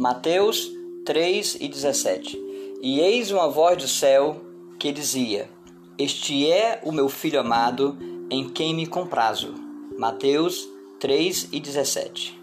Mateus 3 e 17. E eis uma voz do céu que dizia: Este é o meu filho amado, em quem me comprazo. Mateus 3 e 17.